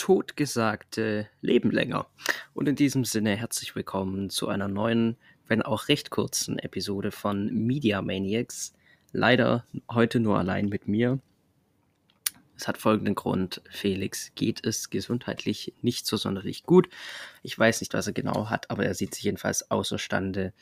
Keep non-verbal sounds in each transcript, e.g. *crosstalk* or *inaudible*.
Totgesagte leben länger. Und in diesem Sinne herzlich willkommen zu einer neuen, wenn auch recht kurzen Episode von Media Maniacs. Leider heute nur allein mit mir. Es hat folgenden Grund. Felix geht es gesundheitlich nicht so sonderlich gut. Ich weiß nicht, was er genau hat, aber er sieht sich jedenfalls außerstande,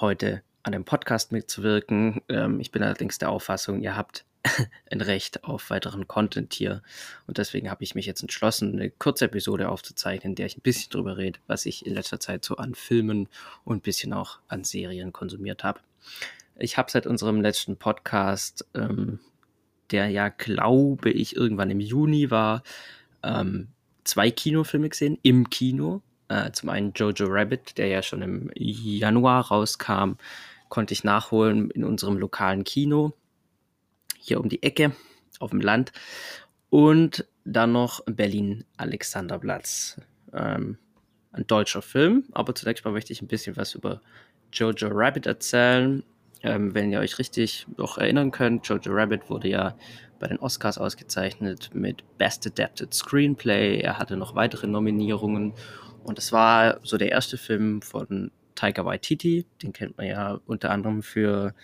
heute an dem Podcast mitzuwirken. Ähm, ich bin allerdings der Auffassung, ihr habt *laughs* ein Recht auf weiteren Content hier. Und deswegen habe ich mich jetzt entschlossen, eine kurze Episode aufzuzeichnen, in der ich ein bisschen drüber rede, was ich in letzter Zeit so an Filmen und ein bisschen auch an Serien konsumiert habe. Ich habe seit unserem letzten Podcast, ähm, der ja, glaube ich, irgendwann im Juni war, ähm, zwei Kinofilme gesehen, im Kino. Äh, zum einen Jojo Rabbit, der ja schon im Januar rauskam, konnte ich nachholen in unserem lokalen Kino hier um die Ecke auf dem Land. Und dann noch Berlin Alexanderplatz. Ähm, ein deutscher Film, aber zunächst mal möchte ich ein bisschen was über Jojo Rabbit erzählen. Ähm, wenn ihr euch richtig noch erinnern könnt, Jojo Rabbit wurde ja bei den Oscars ausgezeichnet mit Best Adapted Screenplay. Er hatte noch weitere Nominierungen und es war so der erste Film von Taika Waititi. Den kennt man ja unter anderem für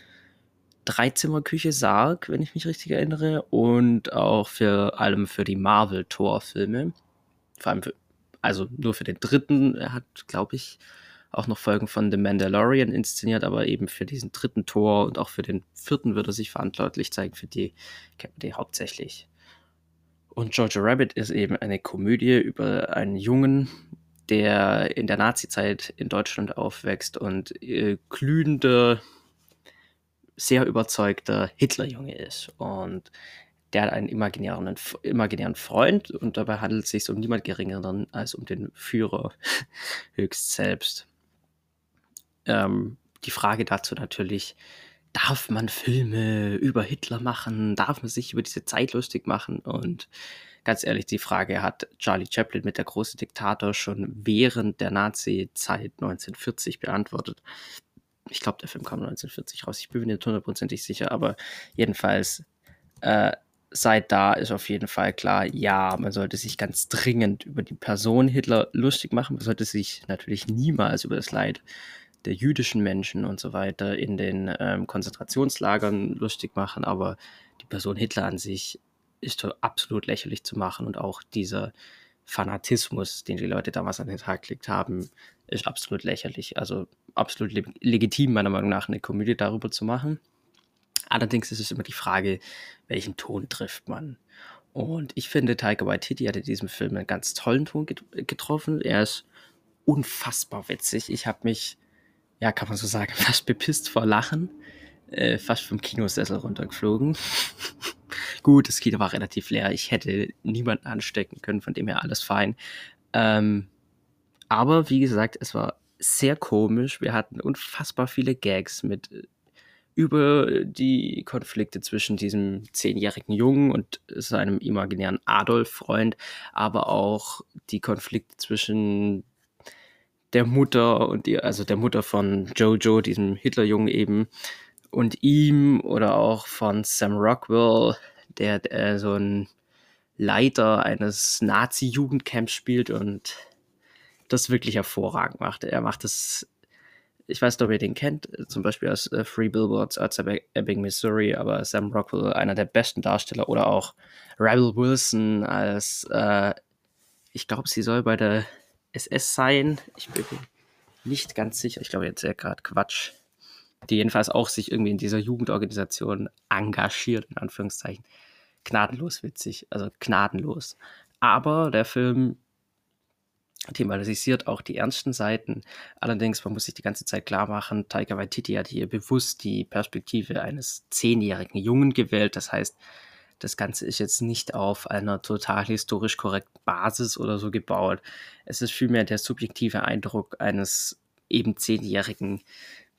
Dreizimmerküche Sarg, wenn ich mich richtig erinnere, und auch für allem für die Marvel-Tor-Filme. Vor allem für, also nur für den dritten. Er hat, glaube ich, auch noch Folgen von The Mandalorian inszeniert, aber eben für diesen dritten Tor und auch für den vierten wird er sich verantwortlich zeigen, für die kennt man die hauptsächlich. Und Jojo Rabbit ist eben eine Komödie über einen Jungen, der in der Nazi-Zeit in Deutschland aufwächst und äh, glühende sehr überzeugter Hitlerjunge ist. Und der hat einen imaginären, imaginären Freund und dabei handelt es sich um niemand geringeren als um den Führer *laughs* höchst selbst. Ähm, die Frage dazu natürlich, darf man Filme über Hitler machen? Darf man sich über diese Zeit lustig machen? Und ganz ehrlich, die Frage hat Charlie Chaplin mit der große Diktator schon während der Nazi-Zeit 1940 beantwortet ich glaube, der Film kam 1940 raus. Ich bin mir nicht hundertprozentig sicher, aber jedenfalls äh, seit da ist auf jeden Fall klar, ja, man sollte sich ganz dringend über die Person Hitler lustig machen. Man sollte sich natürlich niemals über das Leid der jüdischen Menschen und so weiter in den ähm, Konzentrationslagern lustig machen, aber die Person Hitler an sich ist absolut lächerlich zu machen und auch dieser Fanatismus, den die Leute damals an den Tag gelegt haben, ist absolut lächerlich. Also absolut le legitim, meiner Meinung nach, eine Komödie darüber zu machen. Allerdings ist es immer die Frage, welchen Ton trifft man. Und ich finde, Taika Waititi hat in diesem Film einen ganz tollen Ton get getroffen. Er ist unfassbar witzig. Ich habe mich, ja, kann man so sagen, *laughs* fast bepisst vor Lachen. Äh, fast vom Kinosessel runtergeflogen. *laughs* Gut, das Kino war relativ leer. Ich hätte niemanden anstecken können, von dem her alles fein. Ähm, aber wie gesagt, es war sehr komisch. Wir hatten unfassbar viele Gags mit äh, über die Konflikte zwischen diesem zehnjährigen Jungen und seinem imaginären Adolf-Freund, aber auch die Konflikte zwischen der Mutter und die, also der Mutter von Jojo, diesem Hitlerjungen eben, und ihm oder auch von Sam Rockwell, der, der so ein Leiter eines Nazi-Jugendcamps spielt und das wirklich hervorragend macht. Er macht das, ich weiß nicht, ob ihr den kennt, zum Beispiel aus äh, Free Billboards outside Ebbing, Missouri, aber Sam Rockwell, einer der besten Darsteller, oder auch Rebel Wilson als, äh, ich glaube, sie soll bei der SS sein. Ich bin nicht ganz sicher. Ich glaube, jetzt ja gerade Quatsch. Die jedenfalls auch sich irgendwie in dieser Jugendorganisation engagiert, in Anführungszeichen. Gnadenlos witzig, also gnadenlos. Aber der Film thematisiert auch die ernsten Seiten. Allerdings, man muss sich die ganze Zeit klar machen, Taika Waititi hat hier bewusst die Perspektive eines zehnjährigen Jungen gewählt. Das heißt, das Ganze ist jetzt nicht auf einer total historisch korrekten Basis oder so gebaut. Es ist vielmehr der subjektive Eindruck eines eben zehnjährigen,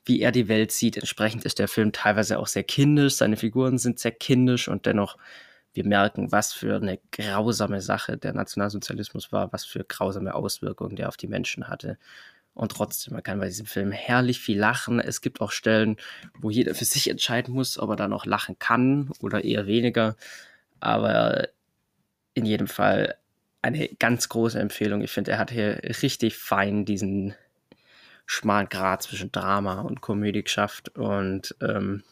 wie er die Welt sieht. Entsprechend ist der Film teilweise auch sehr kindisch. Seine Figuren sind sehr kindisch und dennoch wir merken, was für eine grausame Sache der Nationalsozialismus war, was für grausame Auswirkungen der auf die Menschen hatte. Und trotzdem, man kann bei diesem Film herrlich viel lachen. Es gibt auch Stellen, wo jeder für sich entscheiden muss, ob er dann noch lachen kann oder eher weniger. Aber in jedem Fall eine ganz große Empfehlung. Ich finde, er hat hier richtig fein diesen schmalen Grad zwischen Drama und Komödie geschafft und ähm,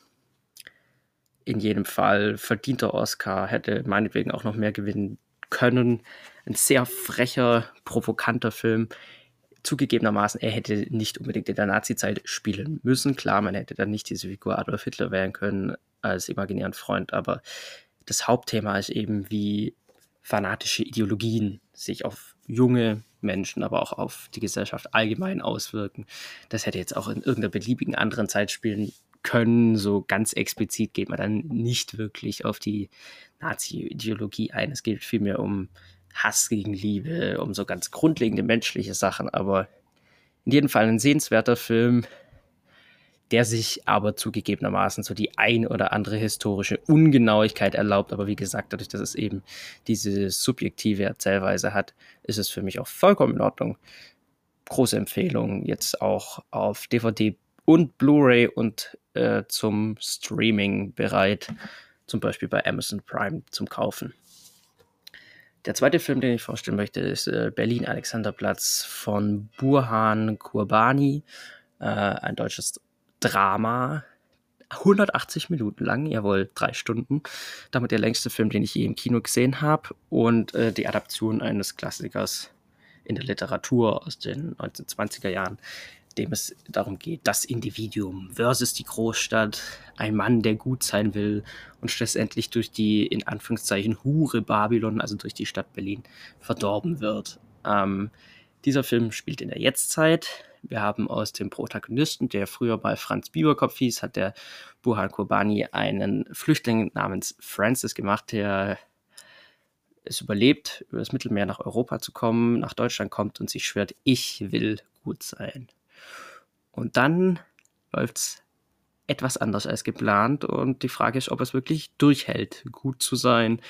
in jedem Fall verdienter Oscar, hätte meinetwegen auch noch mehr gewinnen können. Ein sehr frecher, provokanter Film. Zugegebenermaßen, er hätte nicht unbedingt in der Nazi-Zeit spielen müssen. Klar, man hätte dann nicht diese Figur Adolf Hitler wählen können als imaginären Freund, aber das Hauptthema ist eben, wie fanatische Ideologien sich auf junge Menschen, aber auch auf die Gesellschaft allgemein auswirken. Das hätte jetzt auch in irgendeiner beliebigen anderen Zeit spielen können. So ganz explizit geht man dann nicht wirklich auf die Nazi-Ideologie ein. Es geht vielmehr um Hass gegen Liebe, um so ganz grundlegende menschliche Sachen. Aber in jedem Fall ein sehenswerter Film, der sich aber zugegebenermaßen so die ein oder andere historische Ungenauigkeit erlaubt. Aber wie gesagt, dadurch, dass es eben diese subjektive Erzählweise hat, ist es für mich auch vollkommen in Ordnung. Große Empfehlung, jetzt auch auf DVD und Blu-ray und äh, zum Streaming bereit, zum Beispiel bei Amazon Prime zum Kaufen. Der zweite Film, den ich vorstellen möchte, ist äh, Berlin Alexanderplatz von Burhan Kurbani, äh, ein deutsches Drama. 180 Minuten lang, jawohl, drei Stunden. Damit der längste Film, den ich je im Kino gesehen habe und äh, die Adaption eines Klassikers in der Literatur aus den 1920er Jahren dem es darum geht, das Individuum versus die Großstadt, ein Mann, der gut sein will und schlussendlich durch die, in Anführungszeichen, Hure Babylon, also durch die Stadt Berlin, verdorben wird. Ähm, dieser Film spielt in der Jetztzeit. Wir haben aus dem Protagonisten, der früher bei Franz Bieberkopf hieß, hat der Burhan Kurbani einen Flüchtling namens Francis gemacht, der es überlebt, über das Mittelmeer nach Europa zu kommen, nach Deutschland kommt und sich schwört, ich will gut sein. Und dann läuft es etwas anders als geplant und die Frage ist, ob es wirklich durchhält, gut zu sein.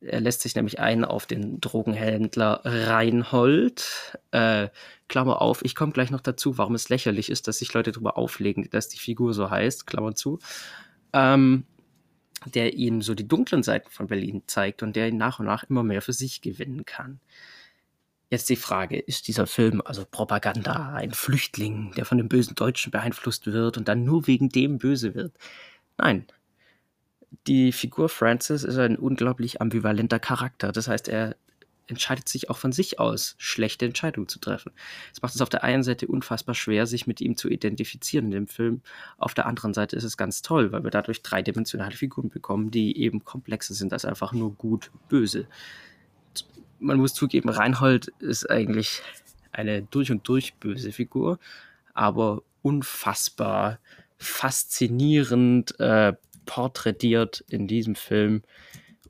Er lässt sich nämlich ein auf den Drogenhändler Reinhold. Äh, Klammer auf, ich komme gleich noch dazu, warum es lächerlich ist, dass sich Leute darüber auflegen, dass die Figur so heißt, Klammer zu. Ähm, der ihm so die dunklen Seiten von Berlin zeigt und der ihn nach und nach immer mehr für sich gewinnen kann. Jetzt die Frage, ist dieser Film also Propaganda, ein Flüchtling, der von den bösen Deutschen beeinflusst wird und dann nur wegen dem böse wird? Nein. Die Figur Francis ist ein unglaublich ambivalenter Charakter. Das heißt, er entscheidet sich auch von sich aus, schlechte Entscheidungen zu treffen. Es macht es auf der einen Seite unfassbar schwer, sich mit ihm zu identifizieren in dem Film. Auf der anderen Seite ist es ganz toll, weil wir dadurch dreidimensionale Figuren bekommen, die eben komplexer sind als einfach nur gut, böse man muss zugeben, Reinhold ist eigentlich eine durch und durch böse Figur, aber unfassbar faszinierend äh, porträtiert in diesem Film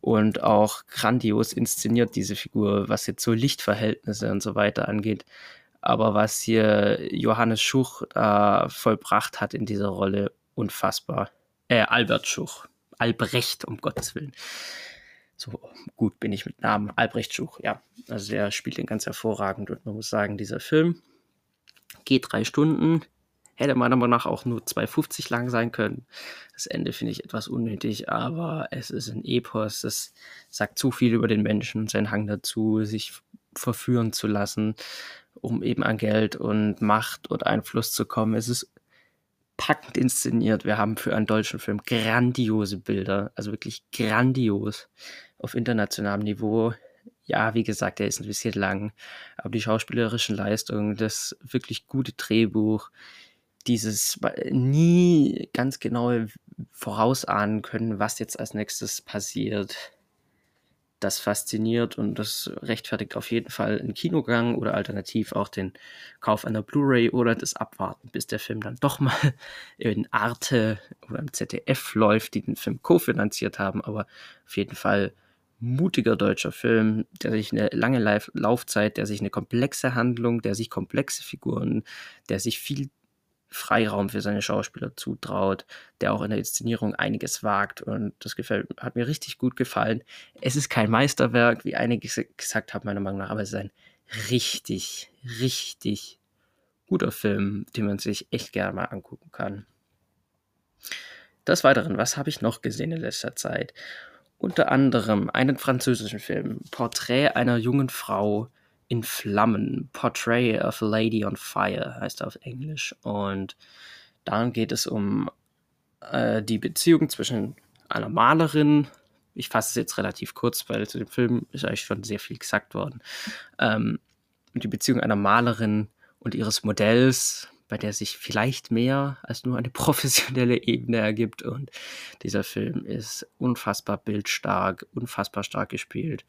und auch grandios inszeniert diese Figur, was jetzt so Lichtverhältnisse und so weiter angeht. Aber was hier Johannes Schuch äh, vollbracht hat in dieser Rolle, unfassbar. Äh, Albert Schuch. Albrecht, um Gottes Willen. So gut bin ich mit Namen. Albrecht Schuch, ja. Also der spielt den ganz hervorragend und man muss sagen, dieser Film geht drei Stunden. Hätte meiner Meinung nach auch nur 2,50 lang sein können. Das Ende finde ich etwas unnötig, aber es ist ein Epos. Das sagt zu viel über den Menschen, seinen Hang dazu, sich verführen zu lassen, um eben an Geld und Macht und Einfluss zu kommen. Es ist packend inszeniert. Wir haben für einen deutschen Film grandiose Bilder, also wirklich grandios auf internationalem Niveau. Ja, wie gesagt, er ist ein bisschen lang, aber die schauspielerischen Leistungen, das wirklich gute Drehbuch, dieses nie ganz genau vorausahnen können, was jetzt als nächstes passiert, das fasziniert und das rechtfertigt auf jeden Fall einen Kinogang oder alternativ auch den Kauf einer Blu-ray oder das Abwarten, bis der Film dann doch mal *laughs* in Arte oder im ZDF läuft, die den Film kofinanziert haben. Aber auf jeden Fall mutiger deutscher Film, der sich eine lange Laufzeit, der sich eine komplexe Handlung, der sich komplexe Figuren, der sich viel Freiraum für seine Schauspieler zutraut, der auch in der Inszenierung einiges wagt und das gefällt, hat mir richtig gut gefallen. Es ist kein Meisterwerk, wie einige gesagt haben, meiner Meinung nach, aber es ist ein richtig, richtig guter Film, den man sich echt gerne mal angucken kann. Des Weiteren, was habe ich noch gesehen in letzter Zeit? Unter anderem einen französischen Film, Porträt einer jungen Frau in Flammen, Portrait of a Lady on Fire heißt er auf Englisch. Und darin geht es um äh, die Beziehung zwischen einer Malerin, ich fasse es jetzt relativ kurz, weil zu dem Film ist eigentlich schon sehr viel gesagt worden, ähm, die Beziehung einer Malerin und ihres Modells, bei der sich vielleicht mehr als nur eine *laughs* professionelle Ebene ergibt. Und dieser Film ist unfassbar bildstark, unfassbar stark gespielt.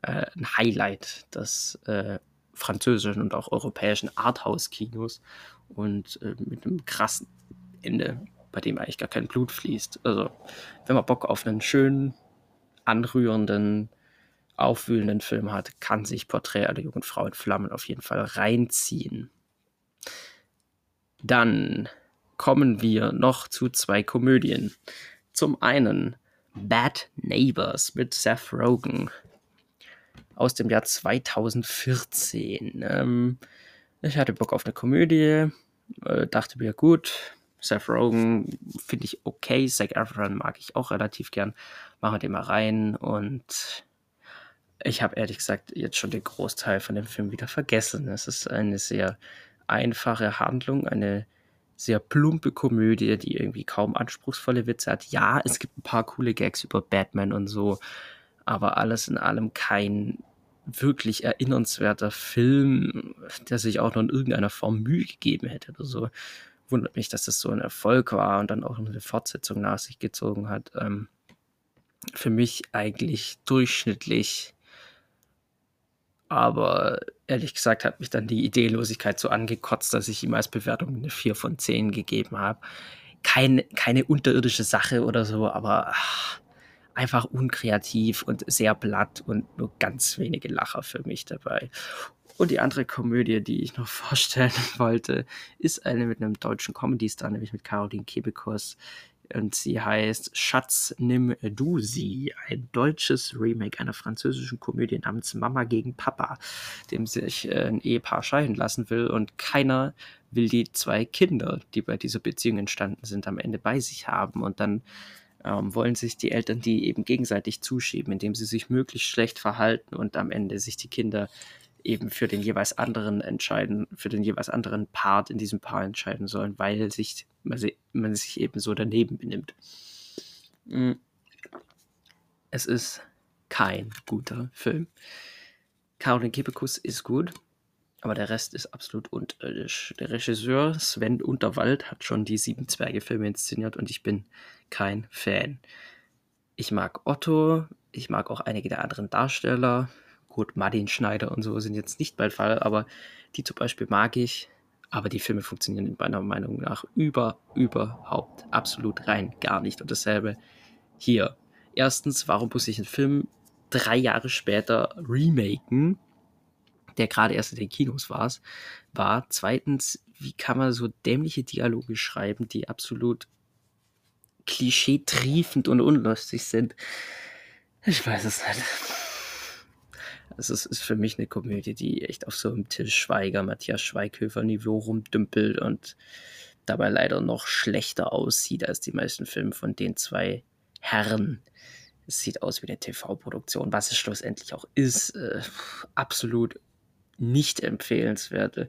Äh, ein Highlight des äh, französischen und auch europäischen Arthouse-Kinos und äh, mit einem krassen Ende, bei dem eigentlich gar kein Blut fließt. Also, wenn man Bock auf einen schönen, anrührenden, aufwühlenden Film hat, kann sich Porträt einer jungen Frau in Flammen auf jeden Fall reinziehen. Dann kommen wir noch zu zwei Komödien. Zum einen Bad Neighbors mit Seth Rogen aus dem Jahr 2014. Ähm, ich hatte Bock auf eine Komödie, äh, dachte mir, gut, Seth Rogen finde ich okay, Zac Efron mag ich auch relativ gern, machen wir den mal rein und ich habe ehrlich gesagt jetzt schon den Großteil von dem Film wieder vergessen. Es ist eine sehr einfache Handlung, eine sehr plumpe Komödie, die irgendwie kaum anspruchsvolle Witze hat. Ja, es gibt ein paar coole Gags über Batman und so, aber alles in allem kein wirklich erinnernswerter Film, der sich auch noch in irgendeiner Form Mühe gegeben hätte oder so. Wundert mich, dass das so ein Erfolg war und dann auch eine Fortsetzung nach sich gezogen hat. Ähm, für mich eigentlich durchschnittlich aber ehrlich gesagt hat mich dann die Ideelosigkeit so angekotzt, dass ich ihm als Bewertung eine 4 von 10 gegeben habe. Kein, keine unterirdische Sache oder so, aber ach, einfach unkreativ und sehr blatt und nur ganz wenige Lacher für mich dabei. Und die andere Komödie, die ich noch *laughs* vorstellen wollte, ist eine mit einem deutschen Comedy-Star, nämlich mit Caroline Kebekus und sie heißt Schatz, nimm du sie. Ein deutsches Remake einer französischen Komödie namens Mama gegen Papa, dem sich äh, ein Ehepaar scheiden lassen will und keiner will die zwei Kinder, die bei dieser Beziehung entstanden sind, am Ende bei sich haben. Und dann ähm, wollen sich die Eltern die eben gegenseitig zuschieben, indem sie sich möglichst schlecht verhalten und am Ende sich die Kinder eben für den jeweils anderen entscheiden, für den jeweils anderen Part in diesem Paar entscheiden sollen, weil sich man, sich eben so daneben benimmt. Mm. Es ist kein guter Film. Caroline Kebekus ist gut, aber der Rest ist absolut unterirdisch. Der Regisseur Sven Unterwald hat schon die Sieben Zwerge-Filme inszeniert und ich bin kein Fan. Ich mag Otto, ich mag auch einige der anderen Darsteller. Gut, Martin Schneider und so sind jetzt nicht mein Fall, aber die zum Beispiel mag ich. Aber die Filme funktionieren meiner Meinung nach über, überhaupt absolut rein gar nicht. Und dasselbe hier. Erstens, warum muss ich einen Film drei Jahre später remaken, der gerade erst in den Kinos war, war. Zweitens, wie kann man so dämliche Dialoge schreiben, die absolut klischeetriefend und unlustig sind? Ich weiß es nicht. Es ist für mich eine Komödie, die echt auf so einem Till Schweiger, Matthias Schweighöfer-Niveau rumdümpelt und dabei leider noch schlechter aussieht als die meisten Filme von den zwei Herren. Es sieht aus wie eine TV-Produktion, was es schlussendlich auch ist. Äh, absolut nicht empfehlenswerte,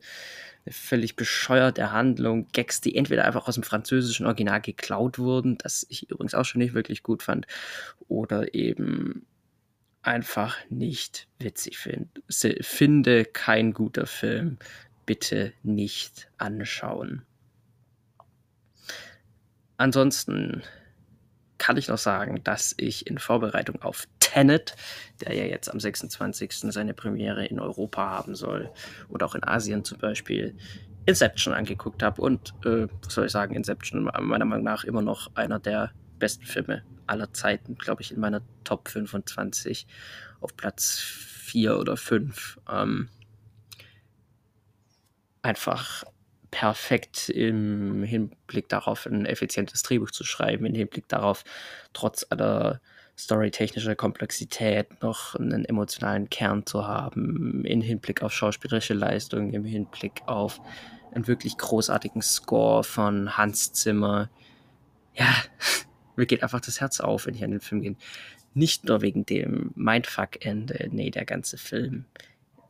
eine völlig bescheuerte Handlung, Gags, die entweder einfach aus dem französischen Original geklaut wurden, das ich übrigens auch schon nicht wirklich gut fand, oder eben einfach nicht witzig find, finde. Kein guter Film. Bitte nicht anschauen. Ansonsten kann ich noch sagen, dass ich in Vorbereitung auf Tenet, der ja jetzt am 26. seine Premiere in Europa haben soll und auch in Asien zum Beispiel, Inception angeguckt habe. Und äh, was soll ich sagen, Inception meiner Meinung nach immer noch einer der besten Filme aller Zeiten, glaube ich, in meiner Top 25 auf Platz 4 oder 5. Ähm, einfach perfekt im Hinblick darauf, ein effizientes Drehbuch zu schreiben, im Hinblick darauf, trotz aller storytechnischer Komplexität noch einen emotionalen Kern zu haben, im Hinblick auf schauspielerische Leistung, im Hinblick auf einen wirklich großartigen Score von Hans Zimmer. Ja, *laughs* mir geht einfach das Herz auf, wenn ich an den Film gehe. nicht nur wegen dem Mindfuck-Ende, nee, der ganze Film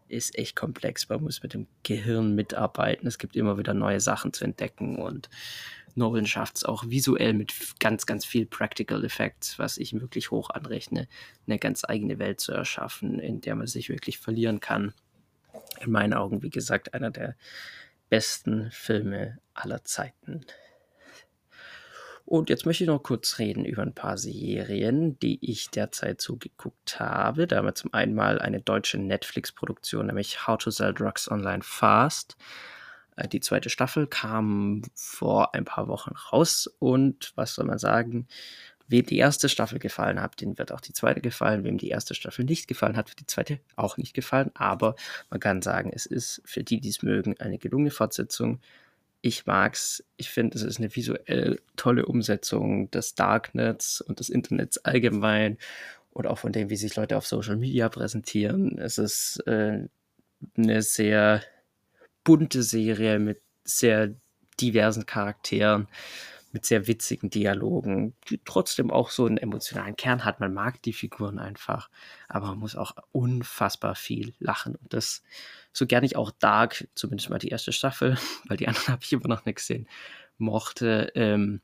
ist echt komplex. Man muss mit dem Gehirn mitarbeiten. Es gibt immer wieder neue Sachen zu entdecken und Nolan schafft es auch visuell mit ganz, ganz viel Practical Effects, was ich wirklich hoch anrechne, eine ganz eigene Welt zu erschaffen, in der man sich wirklich verlieren kann. In meinen Augen, wie gesagt, einer der besten Filme aller Zeiten. Und jetzt möchte ich noch kurz reden über ein paar Serien, die ich derzeit zugeguckt habe. Da haben wir zum einen mal eine deutsche Netflix-Produktion, nämlich How to Sell Drugs Online Fast. Äh, die zweite Staffel kam vor ein paar Wochen raus und was soll man sagen? Wem die erste Staffel gefallen hat, den wird auch die zweite gefallen. Wem die erste Staffel nicht gefallen hat, wird die zweite auch nicht gefallen. Aber man kann sagen, es ist für die, die es mögen, eine gelungene Fortsetzung ich mag's. Ich finde, es ist eine visuell tolle Umsetzung des Darknets und des Internets allgemein und auch von dem, wie sich Leute auf Social Media präsentieren. Es ist äh, eine sehr bunte Serie mit sehr diversen Charakteren mit sehr witzigen Dialogen, die trotzdem auch so einen emotionalen Kern hat. Man mag die Figuren einfach, aber man muss auch unfassbar viel lachen. Und das, so gerne ich auch Dark, zumindest mal die erste Staffel, *laughs* weil die anderen habe ich immer noch nicht gesehen, mochte, ähm,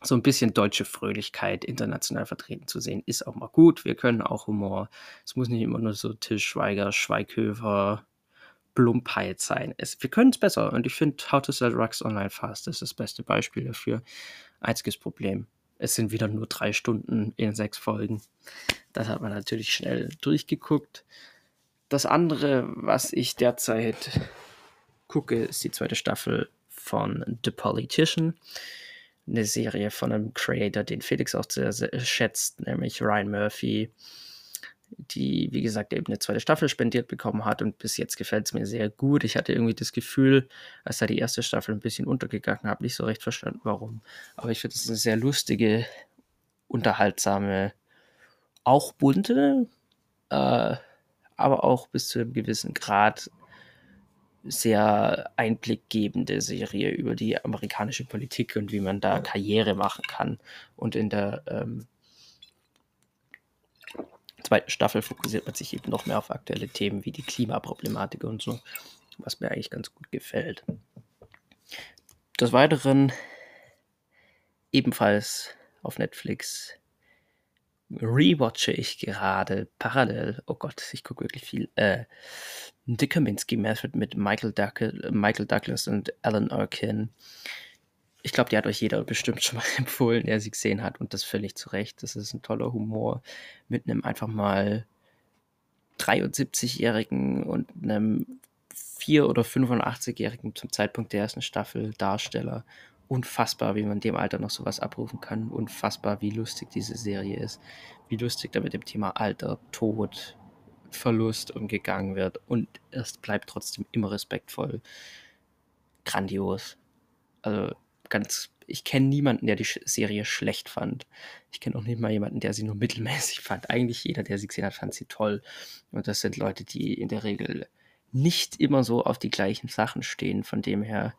so ein bisschen deutsche Fröhlichkeit international vertreten zu sehen, ist auch mal gut. Wir können auch Humor. Es muss nicht immer nur so Till Schweiger, Schweighöfer, Plumpheit sein. Es, wir können es besser und ich finde How to Sell Drugs Online Fast ist das beste Beispiel dafür. Einziges Problem, es sind wieder nur drei Stunden in sechs Folgen. Das hat man natürlich schnell durchgeguckt. Das andere, was ich derzeit gucke, ist die zweite Staffel von The Politician. Eine Serie von einem Creator, den Felix auch sehr, sehr schätzt, nämlich Ryan Murphy die, wie gesagt, eben eine zweite Staffel spendiert bekommen hat und bis jetzt gefällt es mir sehr gut. Ich hatte irgendwie das Gefühl, als da die erste Staffel ein bisschen untergegangen habe, nicht so recht verstanden, warum. Aber ich finde es eine sehr lustige, unterhaltsame, auch bunte, äh, aber auch bis zu einem gewissen Grad sehr einblickgebende Serie über die amerikanische Politik und wie man da Karriere machen kann und in der ähm, zweiten Staffel fokussiert man sich eben noch mehr auf aktuelle Themen wie die Klimaproblematik und so, was mir eigentlich ganz gut gefällt. Des Weiteren ebenfalls auf Netflix rewatche ich gerade parallel, oh Gott, ich gucke wirklich viel, äh, The Kaminsky Method mit Michael, Douglas, Michael Douglas und Alan Arkin ich glaube, die hat euch jeder bestimmt *laughs* schon mal empfohlen, der sie gesehen hat und das völlig zu Recht. Das ist ein toller Humor mit einem einfach mal 73-jährigen und einem 4- oder 85-jährigen zum Zeitpunkt der ersten Staffel Darsteller. Unfassbar, wie man dem Alter noch sowas abrufen kann. Unfassbar, wie lustig diese Serie ist. Wie lustig da mit dem Thema Alter, Tod, Verlust umgegangen wird. Und es bleibt trotzdem immer respektvoll. Grandios. Also ganz, ich kenne niemanden, der die Serie schlecht fand. Ich kenne auch nicht mal jemanden, der sie nur *laughs* mittelmäßig fand. Eigentlich jeder, der sie gesehen hat, fand sie toll. Und das sind Leute, die in der Regel nicht immer so auf die gleichen Sachen stehen. Von dem her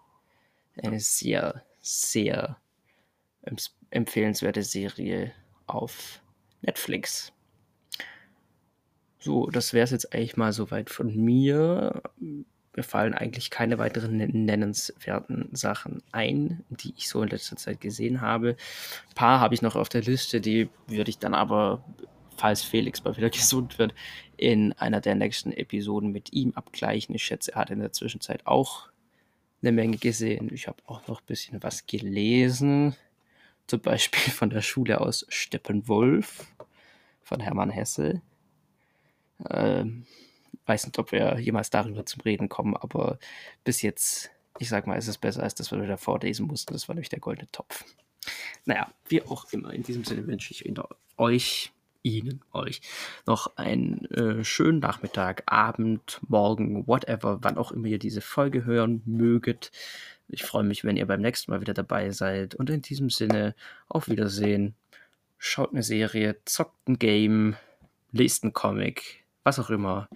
eine sehr, sehr empfehlenswerte Serie auf Netflix. So, das wäre es jetzt eigentlich mal soweit von mir mir fallen eigentlich keine weiteren nennenswerten Sachen ein, die ich so in letzter Zeit gesehen habe. Ein paar habe ich noch auf der Liste, die würde ich dann aber, falls Felix mal wieder *laughs* gesund wird, in einer der nächsten Episoden mit ihm abgleichen. Ich schätze, er hat in der Zwischenzeit auch eine Menge gesehen. Ich habe auch noch ein bisschen was gelesen. Zum Beispiel von der Schule aus Steppenwolf von Hermann Hesse. Ähm, weiß nicht, ob wir jemals darüber zum Reden kommen, aber bis jetzt, ich sag mal, ist es besser, als das, was wir davor lesen mussten. Das war nämlich der goldene Topf. Naja, wie auch immer, in diesem Sinne wünsche ich euch, Ihnen, euch noch einen äh, schönen Nachmittag, Abend, Morgen, whatever, wann auch immer ihr diese Folge hören möget. Ich freue mich, wenn ihr beim nächsten Mal wieder dabei seid. Und in diesem Sinne, auf Wiedersehen. Schaut eine Serie, zockt ein Game, lest einen Comic, was auch immer.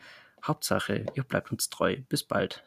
Hauptsache, ihr bleibt uns treu. Bis bald.